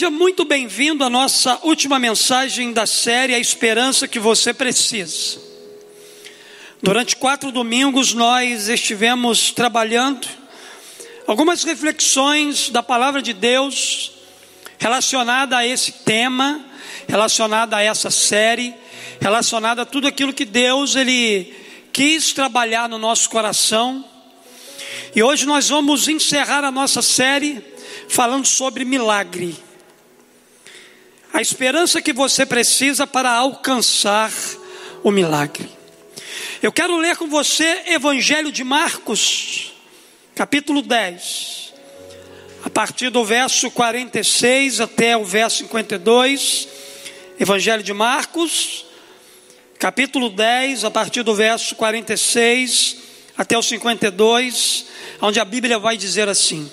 Seja muito bem-vindo à nossa última mensagem da série A Esperança que Você Precisa. Durante quatro domingos nós estivemos trabalhando algumas reflexões da palavra de Deus relacionada a esse tema, relacionada a essa série, relacionada a tudo aquilo que Deus ele quis trabalhar no nosso coração. E hoje nós vamos encerrar a nossa série falando sobre milagre. A esperança que você precisa para alcançar o milagre. Eu quero ler com você Evangelho de Marcos, capítulo 10, a partir do verso 46 até o verso 52. Evangelho de Marcos, capítulo 10, a partir do verso 46 até o 52, onde a Bíblia vai dizer assim: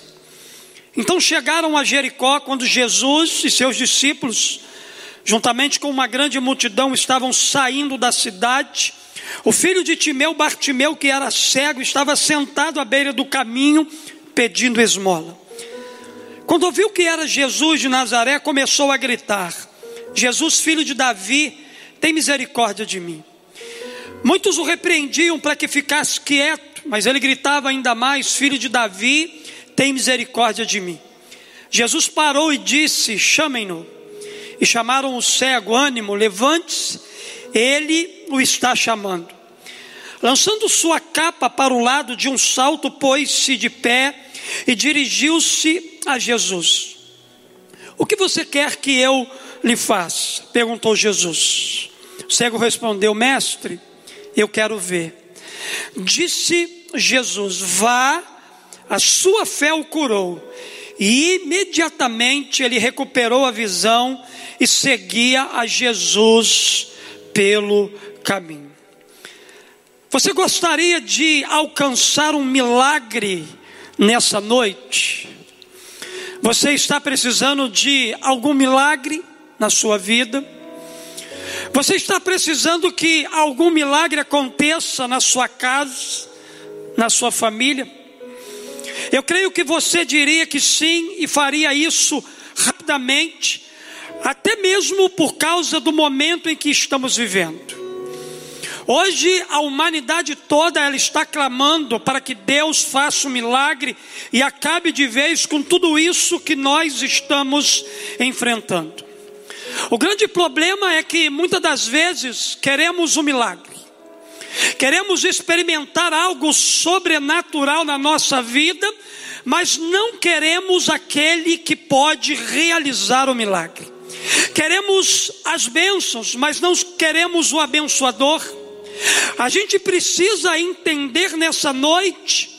então chegaram a Jericó quando Jesus e seus discípulos, juntamente com uma grande multidão, estavam saindo da cidade. O filho de Timeu, Bartimeu, que era cego, estava sentado à beira do caminho pedindo esmola. Quando ouviu que era Jesus de Nazaré, começou a gritar: Jesus, filho de Davi, tem misericórdia de mim. Muitos o repreendiam para que ficasse quieto, mas ele gritava ainda mais: Filho de Davi, tem misericórdia de mim. Jesus parou e disse: Chamem-no. E chamaram o cego, ânimo, levante-se, ele o está chamando. Lançando sua capa para o lado de um salto, pôs-se de pé e dirigiu-se a Jesus. O que você quer que eu lhe faça? perguntou Jesus. O cego respondeu: Mestre, eu quero ver. Disse Jesus: Vá a sua fé o curou. E imediatamente ele recuperou a visão e seguia a Jesus pelo caminho. Você gostaria de alcançar um milagre nessa noite? Você está precisando de algum milagre na sua vida? Você está precisando que algum milagre aconteça na sua casa, na sua família? Eu creio que você diria que sim e faria isso rapidamente, até mesmo por causa do momento em que estamos vivendo. Hoje a humanidade toda ela está clamando para que Deus faça um milagre e acabe de vez com tudo isso que nós estamos enfrentando. O grande problema é que muitas das vezes queremos um milagre. Queremos experimentar algo sobrenatural na nossa vida, mas não queremos aquele que pode realizar o milagre. Queremos as bênçãos, mas não queremos o abençoador. A gente precisa entender nessa noite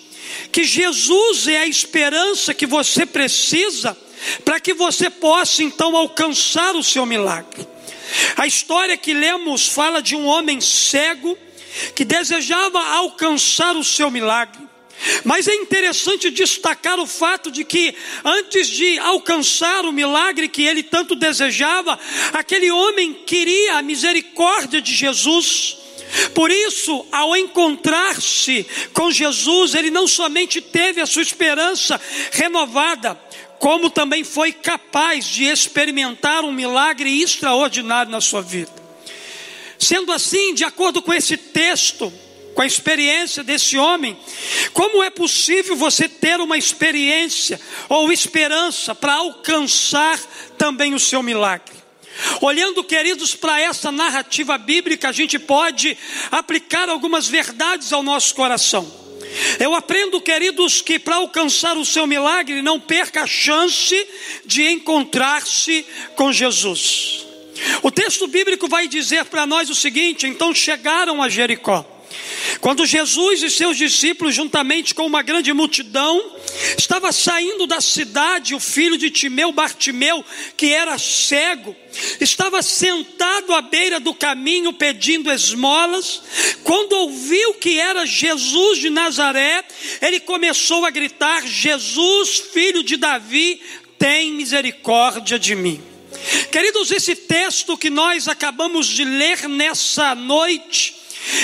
que Jesus é a esperança que você precisa para que você possa então alcançar o seu milagre. A história que lemos fala de um homem cego que desejava alcançar o seu milagre. Mas é interessante destacar o fato de que, antes de alcançar o milagre que ele tanto desejava, aquele homem queria a misericórdia de Jesus. Por isso, ao encontrar-se com Jesus, ele não somente teve a sua esperança renovada, como também foi capaz de experimentar um milagre extraordinário na sua vida. Sendo assim, de acordo com esse texto, com a experiência desse homem, como é possível você ter uma experiência ou esperança para alcançar também o seu milagre? Olhando, queridos, para essa narrativa bíblica, a gente pode aplicar algumas verdades ao nosso coração. Eu aprendo, queridos, que para alcançar o seu milagre, não perca a chance de encontrar-se com Jesus. O texto bíblico vai dizer para nós o seguinte: então chegaram a Jericó. Quando Jesus e seus discípulos, juntamente com uma grande multidão, estava saindo da cidade, o filho de Timeu, Bartimeu, que era cego, estava sentado à beira do caminho pedindo esmolas. Quando ouviu que era Jesus de Nazaré, ele começou a gritar: Jesus, filho de Davi, tem misericórdia de mim. Queridos, esse texto que nós acabamos de ler nessa noite,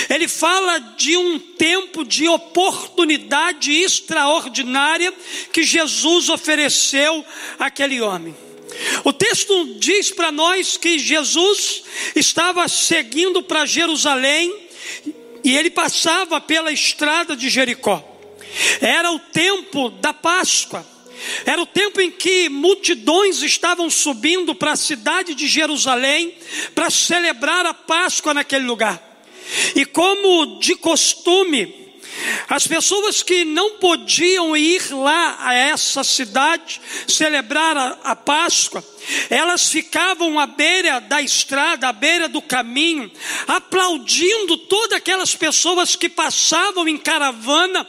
ele fala de um tempo de oportunidade extraordinária que Jesus ofereceu àquele homem. O texto diz para nós que Jesus estava seguindo para Jerusalém e ele passava pela estrada de Jericó. Era o tempo da Páscoa. Era o tempo em que multidões estavam subindo para a cidade de Jerusalém para celebrar a Páscoa naquele lugar. E como de costume, as pessoas que não podiam ir lá a essa cidade celebrar a, a, Páscoa, elas ficavam à beira da estrada, à beira do caminho, aplaudindo todas aquelas pessoas que passavam em caravana,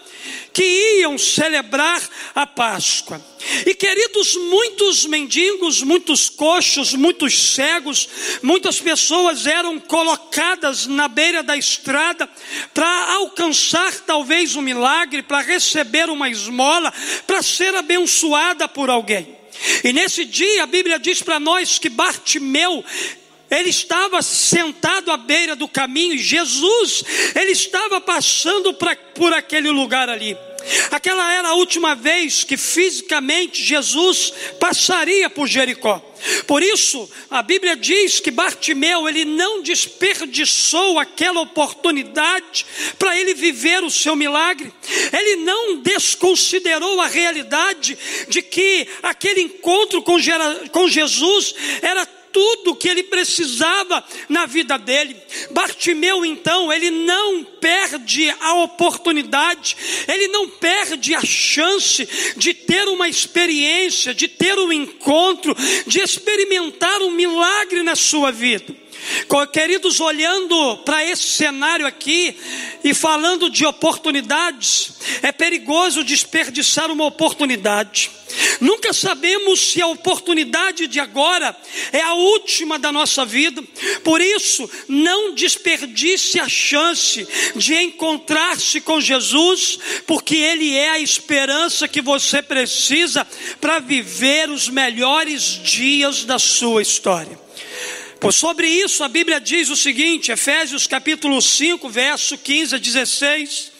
que iam celebrar a Páscoa. E queridos, muitos mendigos, muitos coxos, muitos cegos, muitas pessoas eram colocadas na beira da estrada para alcançar talvez um milagre, para receber uma esmola, para ser abençoada por alguém. E nesse dia a Bíblia diz para nós que Bartimeu ele estava sentado à beira do caminho, e Jesus, ele estava passando pra, por aquele lugar ali. Aquela era a última vez que fisicamente Jesus passaria por Jericó. Por isso, a Bíblia diz que Bartimeu, ele não desperdiçou aquela oportunidade para ele viver o seu milagre. Ele não desconsiderou a realidade de que aquele encontro com, Jesus era tudo que ele precisava na vida dele. Bartimeu, então, ele não perde a oportunidade, ele não perde a chance de ter uma experiência, de ter um encontro, de experimentar um milagre na sua vida. Queridos, olhando para esse cenário aqui e falando de oportunidades, é perigoso desperdiçar uma oportunidade. Nunca sabemos se a oportunidade de agora é a última da nossa vida, por isso, não desperdice a chance de encontrar-se com Jesus, porque Ele é a esperança que você precisa para viver os melhores dias da sua história. Por sobre isso a Bíblia diz o seguinte, Efésios capítulo 5, verso 15 a 16: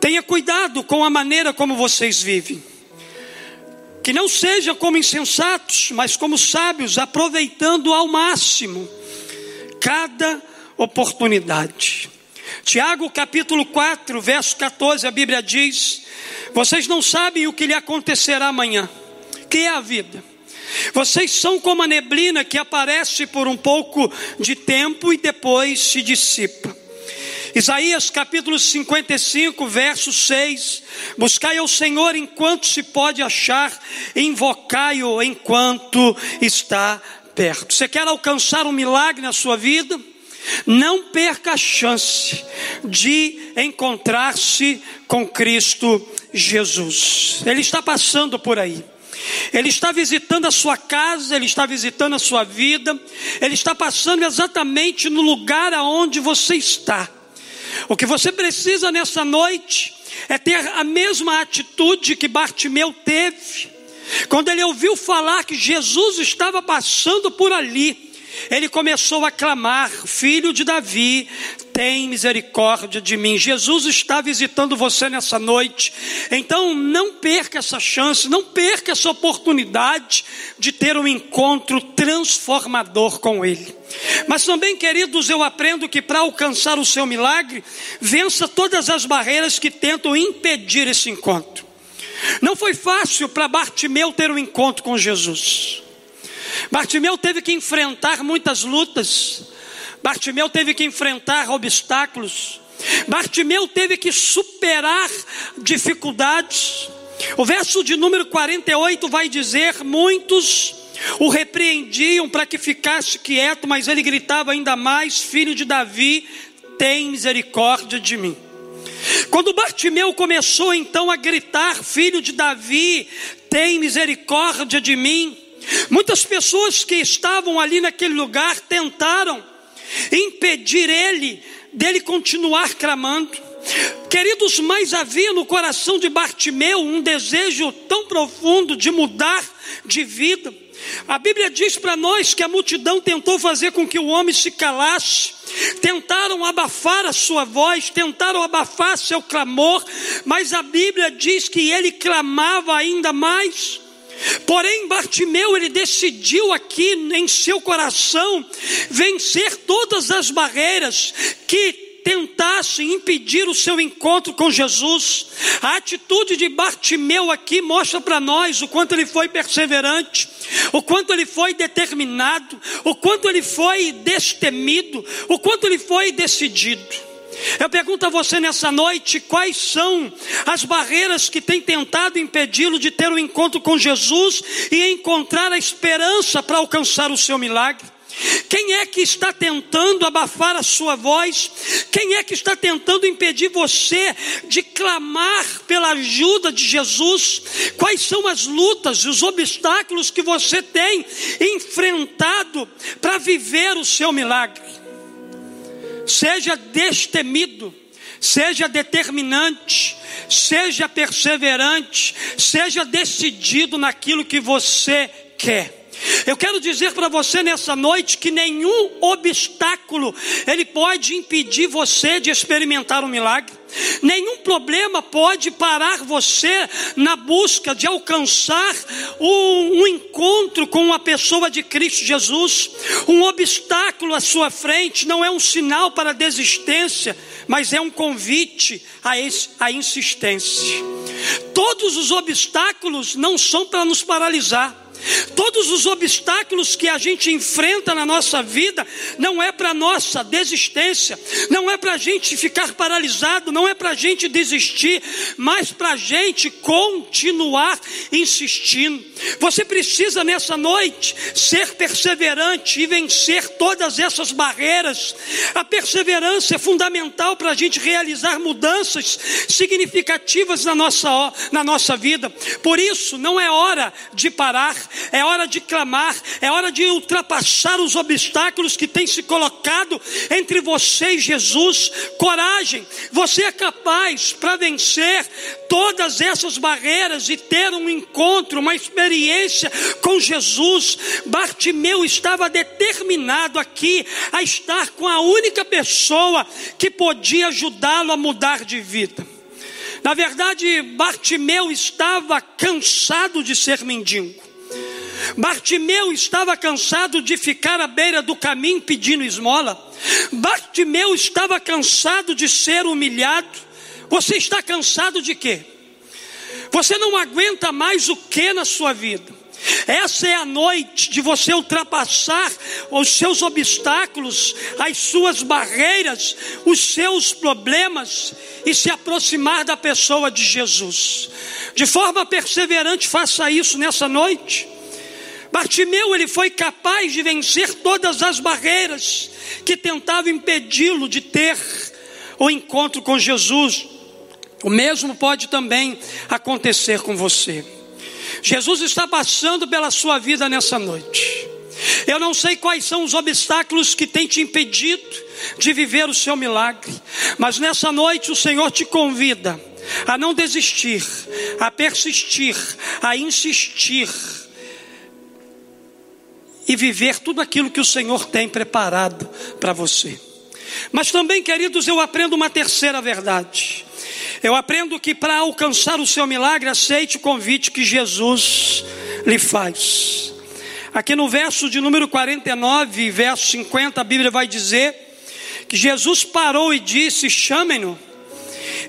Tenha cuidado com a maneira como vocês vivem. Que não sejam como insensatos, mas como sábios, aproveitando ao máximo cada oportunidade. Tiago capítulo 4, verso 14, a Bíblia diz: Vocês não sabem o que lhe acontecerá amanhã, que é a vida. Vocês são como a neblina que aparece por um pouco de tempo e depois se dissipa. Isaías capítulo 55, verso 6: Buscai ao Senhor enquanto se pode achar, invocai-o enquanto está perto. Você quer alcançar um milagre na sua vida? Não perca a chance de encontrar-se com Cristo Jesus. Ele está passando por aí. Ele está visitando a sua casa, ele está visitando a sua vida, ele está passando exatamente no lugar aonde você está. O que você precisa nessa noite é ter a mesma atitude que Bartimeu teve, quando ele ouviu falar que Jesus estava passando por ali ele começou a clamar: Filho de Davi, tem misericórdia de mim. Jesus está visitando você nessa noite. Então não perca essa chance, não perca essa oportunidade de ter um encontro transformador com Ele. Mas também, queridos, eu aprendo que para alcançar o seu milagre, vença todas as barreiras que tentam impedir esse encontro. Não foi fácil para Bartimeu ter um encontro com Jesus. Bartimeu teve que enfrentar muitas lutas, Bartimeu teve que enfrentar obstáculos, Bartimeu teve que superar dificuldades. O verso de número 48 vai dizer: Muitos o repreendiam para que ficasse quieto, mas ele gritava ainda mais: Filho de Davi, tem misericórdia de mim. Quando Bartimeu começou então a gritar: Filho de Davi, tem misericórdia de mim. Muitas pessoas que estavam ali naquele lugar tentaram impedir ele dele continuar clamando. Queridos, mas havia no coração de Bartimeu um desejo tão profundo de mudar de vida. A Bíblia diz para nós que a multidão tentou fazer com que o homem se calasse, tentaram abafar a sua voz, tentaram abafar seu clamor, mas a Bíblia diz que ele clamava ainda mais. Porém, Bartimeu, ele decidiu aqui em seu coração vencer todas as barreiras que tentassem impedir o seu encontro com Jesus. A atitude de Bartimeu aqui mostra para nós o quanto ele foi perseverante, o quanto ele foi determinado, o quanto ele foi destemido, o quanto ele foi decidido. Eu pergunto a você nessa noite: quais são as barreiras que têm tentado impedi-lo de ter um encontro com Jesus e encontrar a esperança para alcançar o seu milagre? Quem é que está tentando abafar a sua voz? Quem é que está tentando impedir você de clamar pela ajuda de Jesus? Quais são as lutas, os obstáculos que você tem enfrentado para viver o seu milagre? Seja destemido, seja determinante, seja perseverante, seja decidido naquilo que você quer. Eu quero dizer para você nessa noite que nenhum obstáculo ele pode impedir você de experimentar um milagre. Nenhum problema pode parar você na busca de alcançar um, um, encontro com uma pessoa de Cristo Jesus. Um obstáculo à sua frente não é um sinal para desistência, mas é um convite à, à insistência. Todos os obstáculos não são para nos paralisar. Todos os obstáculos que a gente enfrenta na nossa vida não é para nossa desistência, não é para a gente ficar paralisado, não é para a gente desistir, mas para a gente continuar insistindo. Você precisa nessa noite ser perseverante e vencer todas essas barreiras. A perseverança é fundamental para a gente realizar mudanças significativas na nossa, na nossa vida. Por isso, não é hora de parar é hora de clamar, é hora de ultrapassar os obstáculos que têm se colocado entre você e Jesus. Coragem, você é capaz para vencer todas essas barreiras e ter um encontro, uma experiência com Jesus. Bartimeu estava determinado aqui a estar com a única pessoa que podia ajudá-lo a mudar de vida. Na verdade, Bartimeu estava cansado de ser mendigo. Bartimeu estava cansado de ficar à beira do caminho pedindo esmola. Bartimeu estava cansado de ser humilhado. Você está cansado de quê? Você não aguenta mais o que na sua vida? Essa é a noite de você ultrapassar os seus obstáculos, as suas barreiras, os seus problemas e se aproximar da pessoa de Jesus. De forma perseverante, faça isso nessa noite. Bartimeu ele foi capaz de vencer todas as barreiras que tentavam impedi-lo de ter o encontro com Jesus. O mesmo pode também acontecer com você. Jesus está passando pela sua vida nessa noite. Eu não sei quais são os obstáculos que têm te impedido de viver o seu milagre, mas nessa noite o Senhor te convida a não desistir, a persistir, a insistir e viver tudo aquilo que o Senhor tem preparado para você. Mas também, queridos, eu aprendo uma terceira verdade. Eu aprendo que para alcançar o seu milagre, aceite o convite que Jesus lhe faz. Aqui no verso de número 49, verso 50, a Bíblia vai dizer que Jesus parou e disse: Chamem-no.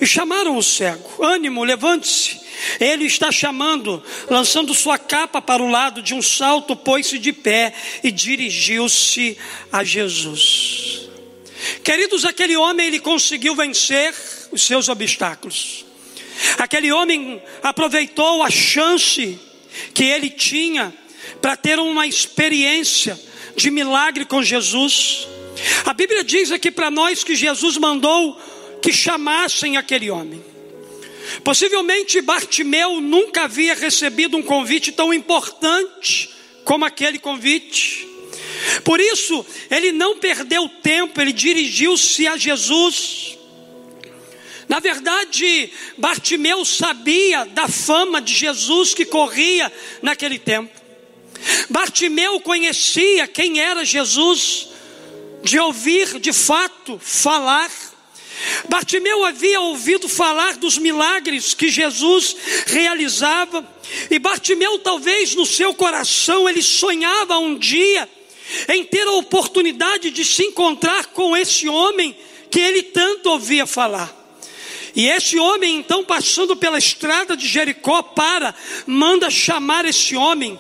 E chamaram o cego: Ânimo, levante-se. Ele está chamando, lançando sua capa para o lado de um salto, pôs-se de pé e dirigiu-se a Jesus. Queridos, aquele homem ele conseguiu vencer os seus obstáculos. Aquele homem aproveitou a chance que ele tinha para ter uma experiência de milagre com Jesus. A Bíblia diz aqui para nós que Jesus mandou que chamassem aquele homem. Possivelmente Bartimeu nunca havia recebido um convite tão importante como aquele convite. Por isso, ele não perdeu tempo, ele dirigiu-se a Jesus. Na verdade, Bartimeu sabia da fama de Jesus que corria naquele tempo. Bartimeu conhecia quem era Jesus, de ouvir de fato falar. Bartimeu havia ouvido falar dos milagres que Jesus realizava, e Bartimeu, talvez no seu coração, ele sonhava um dia em ter a oportunidade de se encontrar com esse homem que ele tanto ouvia falar. E esse homem, então, passando pela estrada de Jericó, para, manda chamar esse homem,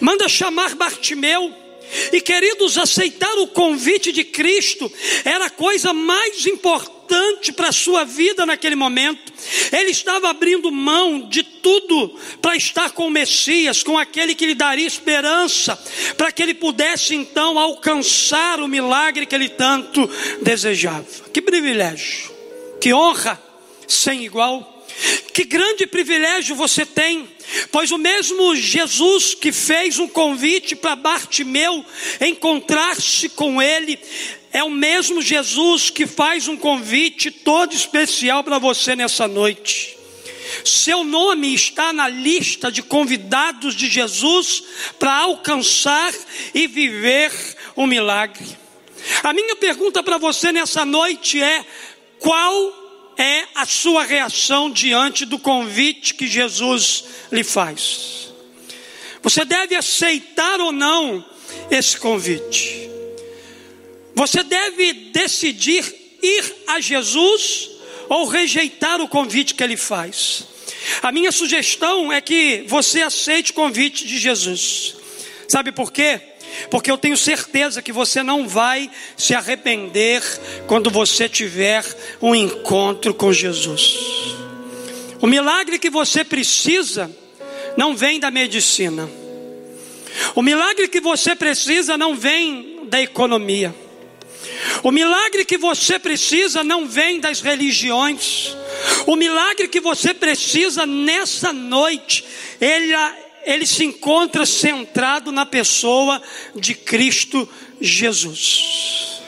manda chamar Bartimeu. E queridos, aceitar o convite de Cristo era a coisa mais importante para a sua vida naquele momento. Ele estava abrindo mão de tudo para estar com o Messias, com aquele que lhe daria esperança, para que ele pudesse então alcançar o milagre que ele tanto desejava. Que privilégio, que honra sem igual. Que grande privilégio você tem, pois o mesmo Jesus que fez um convite para Bartimeu encontrar-se com ele, é o mesmo Jesus que faz um convite todo especial para você nessa noite. Seu nome está na lista de convidados de Jesus para alcançar e viver um milagre. A minha pergunta para você nessa noite é: qual é a sua reação diante do convite que Jesus lhe faz. Você deve aceitar ou não esse convite. Você deve decidir ir a Jesus ou rejeitar o convite que ele faz. A minha sugestão é que você aceite o convite de Jesus. Sabe por quê? Porque eu tenho certeza que você não vai se arrepender quando você tiver um encontro com Jesus. O milagre que você precisa não vem da medicina. O milagre que você precisa não vem da economia. O milagre que você precisa não vem das religiões. O milagre que você precisa nessa noite, ele, ele se encontra centrado na pessoa de Cristo Jesus.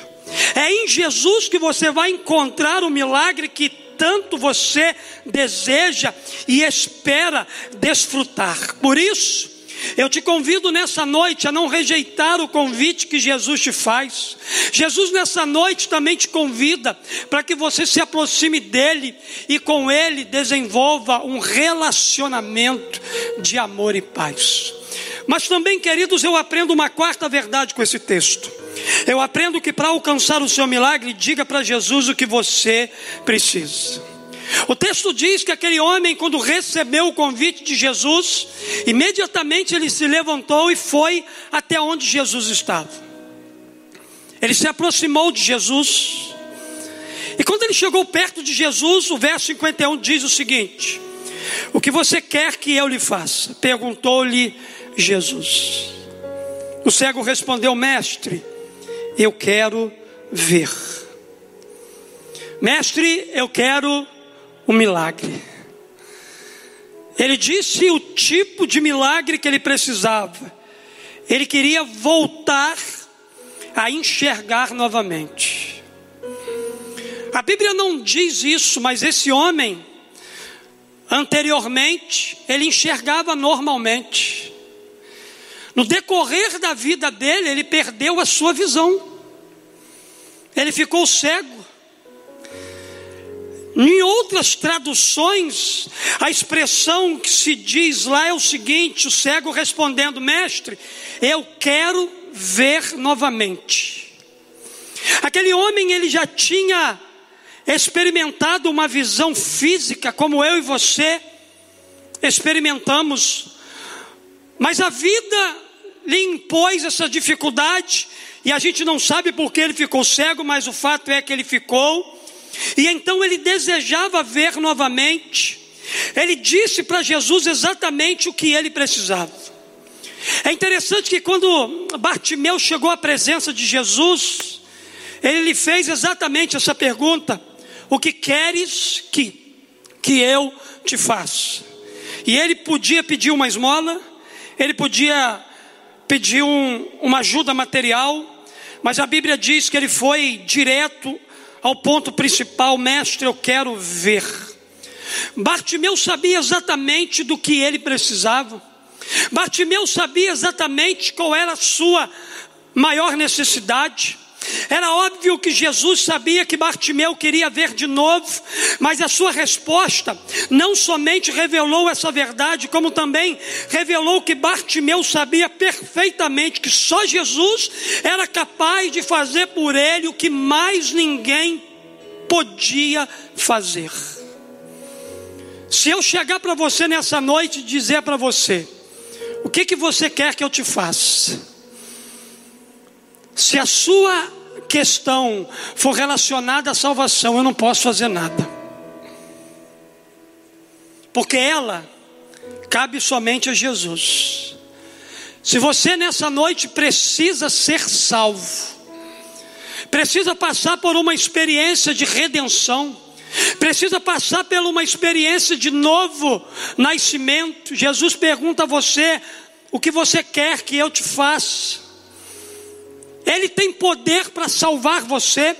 É em Jesus que você vai encontrar o milagre que tanto você deseja e espera desfrutar. Por isso, eu te convido nessa noite a não rejeitar o convite que Jesus te faz. Jesus nessa noite também te convida para que você se aproxime dele e com ele desenvolva um relacionamento de amor e paz. Mas também, queridos, eu aprendo uma quarta verdade com esse texto. Eu aprendo que para alcançar o seu milagre, diga para Jesus o que você precisa. O texto diz que aquele homem, quando recebeu o convite de Jesus, imediatamente ele se levantou e foi até onde Jesus estava. Ele se aproximou de Jesus. E quando ele chegou perto de Jesus, o verso 51 diz o seguinte: O que você quer que eu lhe faça? Perguntou-lhe Jesus. O cego respondeu: Mestre, eu quero ver. Mestre, eu quero um milagre. Ele disse o tipo de milagre que ele precisava. Ele queria voltar a enxergar novamente. A Bíblia não diz isso, mas esse homem, anteriormente, ele enxergava normalmente. No decorrer da vida dele, ele perdeu a sua visão. Ele ficou cego. Em outras traduções, a expressão que se diz lá é o seguinte: o cego respondendo, mestre, eu quero ver novamente. Aquele homem ele já tinha experimentado uma visão física, como eu e você experimentamos, mas a vida lhe impôs essa dificuldade, e a gente não sabe por que ele ficou cego, mas o fato é que ele ficou. E então ele desejava ver novamente. Ele disse para Jesus exatamente o que ele precisava. É interessante que quando Bartimeu chegou à presença de Jesus, ele lhe fez exatamente essa pergunta: O que queres que, que eu te faça? E ele podia pedir uma esmola, ele podia pedir um, uma ajuda material, mas a Bíblia diz que ele foi direto ao ponto principal, mestre, eu quero ver. Bartimeu sabia exatamente do que ele precisava. Bartimeu sabia exatamente qual era a sua maior necessidade. Era óbvio que Jesus sabia que Bartimeu queria ver de novo, mas a sua resposta não somente revelou essa verdade, como também revelou que Bartimeu sabia perfeitamente que só Jesus era capaz de fazer por ele o que mais ninguém podia fazer. Se eu chegar para você nessa noite e dizer para você, o que que você quer que eu te faça? Se a sua questão for relacionada à salvação, eu não posso fazer nada. Porque ela cabe somente a Jesus. Se você nessa noite precisa ser salvo, precisa passar por uma experiência de redenção, precisa passar por uma experiência de novo nascimento. Jesus pergunta a você: o que você quer que eu te faça? Ele tem poder para salvar você,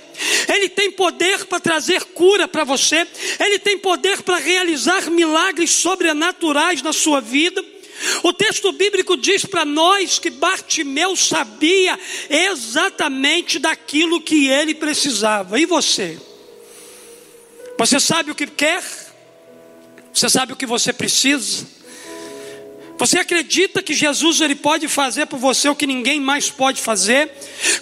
Ele tem poder para trazer cura para você, Ele tem poder para realizar milagres sobrenaturais na sua vida. O texto bíblico diz para nós que Bartimeu sabia exatamente daquilo que ele precisava. E você? Você sabe o que quer? Você sabe o que você precisa? Você acredita que Jesus ele pode fazer por você o que ninguém mais pode fazer?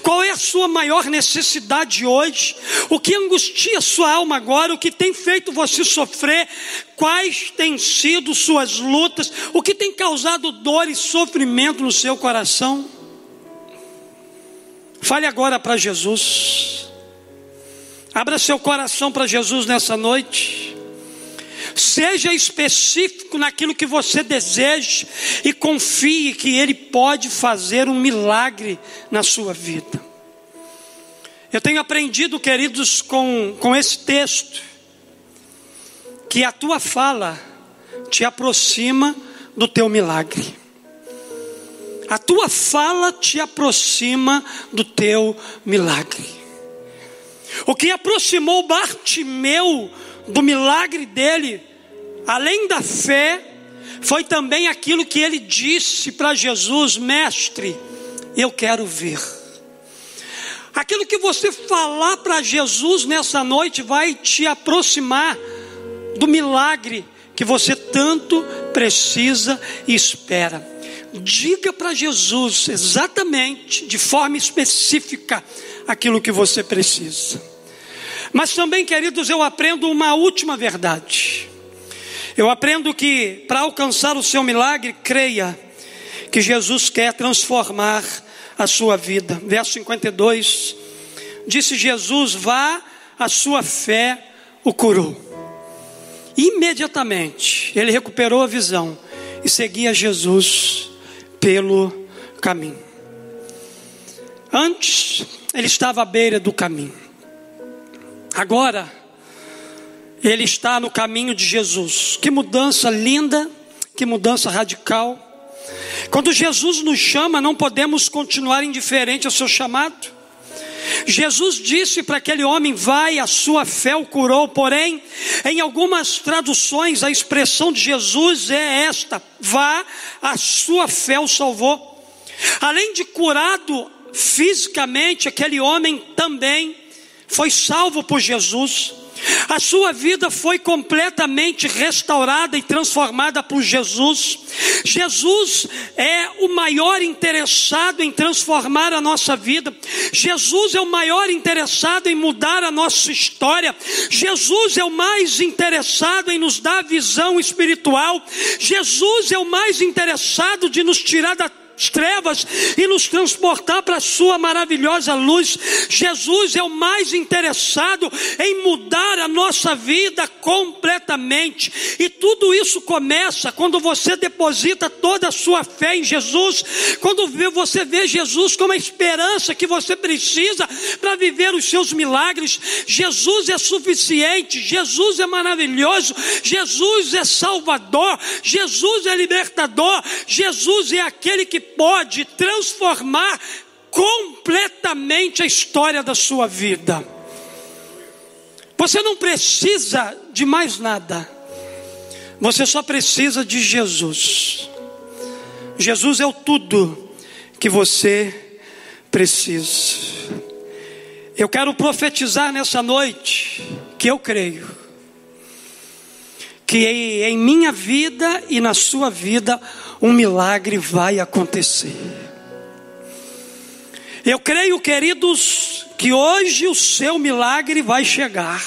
Qual é a sua maior necessidade hoje? O que angustia sua alma agora? O que tem feito você sofrer? Quais têm sido suas lutas? O que tem causado dor e sofrimento no seu coração? Fale agora para Jesus. Abra seu coração para Jesus nessa noite. Seja específico naquilo que você deseja e confie que Ele pode fazer um milagre na sua vida. Eu tenho aprendido, queridos, com, com esse texto, que a tua fala te aproxima do teu milagre. A tua fala te aproxima do teu milagre. O que aproximou Bartimeu do milagre dele, além da fé, foi também aquilo que ele disse para Jesus: Mestre, eu quero ver. Aquilo que você falar para Jesus nessa noite vai te aproximar do milagre que você tanto precisa e espera. Diga para Jesus exatamente, de forma específica, aquilo que você precisa. Mas também, queridos, eu aprendo uma última verdade. Eu aprendo que para alcançar o seu milagre, creia que Jesus quer transformar a sua vida. Verso 52, disse Jesus: Vá, a sua fé o curou. Imediatamente ele recuperou a visão e seguia Jesus pelo caminho. Antes, ele estava à beira do caminho. Agora, ele está no caminho de Jesus. Que mudança linda, que mudança radical. Quando Jesus nos chama, não podemos continuar indiferente ao seu chamado. Jesus disse para aquele homem: Vai, a sua fé o curou. Porém, em algumas traduções, a expressão de Jesus é esta: Vá, a sua fé o salvou. Além de curado fisicamente, aquele homem também foi salvo por Jesus, a sua vida foi completamente restaurada e transformada por Jesus. Jesus é o maior interessado em transformar a nossa vida. Jesus é o maior interessado em mudar a nossa história. Jesus é o mais interessado em nos dar visão espiritual. Jesus é o mais interessado de nos tirar da trevas e nos transportar para a sua maravilhosa luz. Jesus é o mais interessado em mudar a nossa vida completamente. E tudo isso começa quando você deposita toda a sua fé em Jesus, quando você vê Jesus como a esperança que você precisa para viver os seus milagres. Jesus é suficiente, Jesus é maravilhoso, Jesus é salvador, Jesus é libertador, Jesus é aquele que pode transformar completamente a história da sua vida. Você não precisa de mais nada, você só precisa de Jesus. Jesus é o tudo que você precisa. Eu quero profetizar nessa noite que eu creio que em minha vida e na sua vida um milagre vai acontecer. Eu creio, queridos, que hoje o seu milagre vai chegar.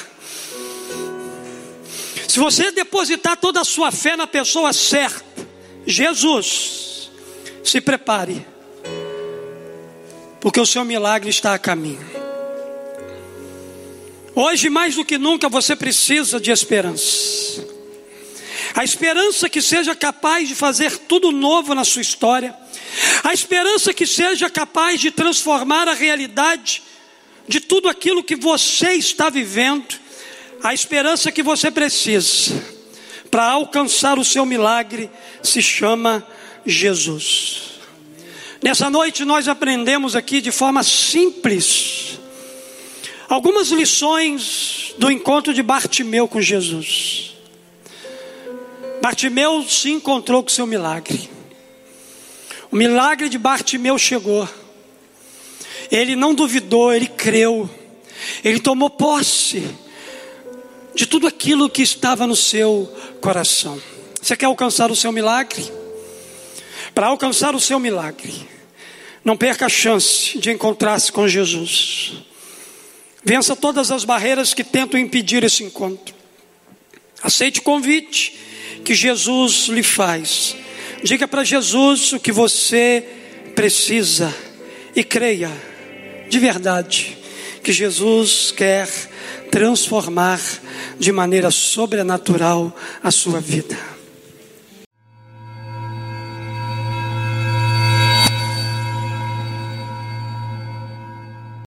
Se você depositar toda a sua fé na pessoa certa, Jesus, se prepare, porque o seu milagre está a caminho. Hoje, mais do que nunca, você precisa de esperança. A esperança que seja capaz de fazer tudo novo na sua história. A esperança que seja capaz de transformar a realidade de tudo aquilo que você está vivendo. A esperança que você precisa para alcançar o seu milagre se chama Jesus. Nessa noite nós aprendemos aqui de forma simples algumas lições do encontro de Bartimeu com Jesus. Bartimeu se encontrou com seu milagre. O milagre de Bartimeu chegou. Ele não duvidou, ele creu. Ele tomou posse de tudo aquilo que estava no seu coração. Você quer alcançar o seu milagre? Para alcançar o seu milagre, não perca a chance de encontrar-se com Jesus. Vença todas as barreiras que tentam impedir esse encontro. Aceite o convite que Jesus lhe faz. Diga para Jesus o que você precisa e creia de verdade que Jesus quer transformar de maneira sobrenatural a sua vida.